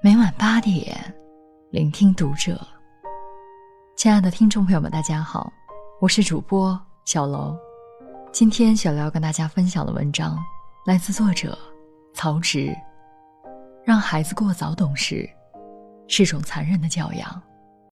每晚八点，聆听读者。亲爱的听众朋友们，大家好，我是主播小楼。今天小楼要跟大家分享的文章来自作者曹植。让孩子过早懂事，是种残忍的教养。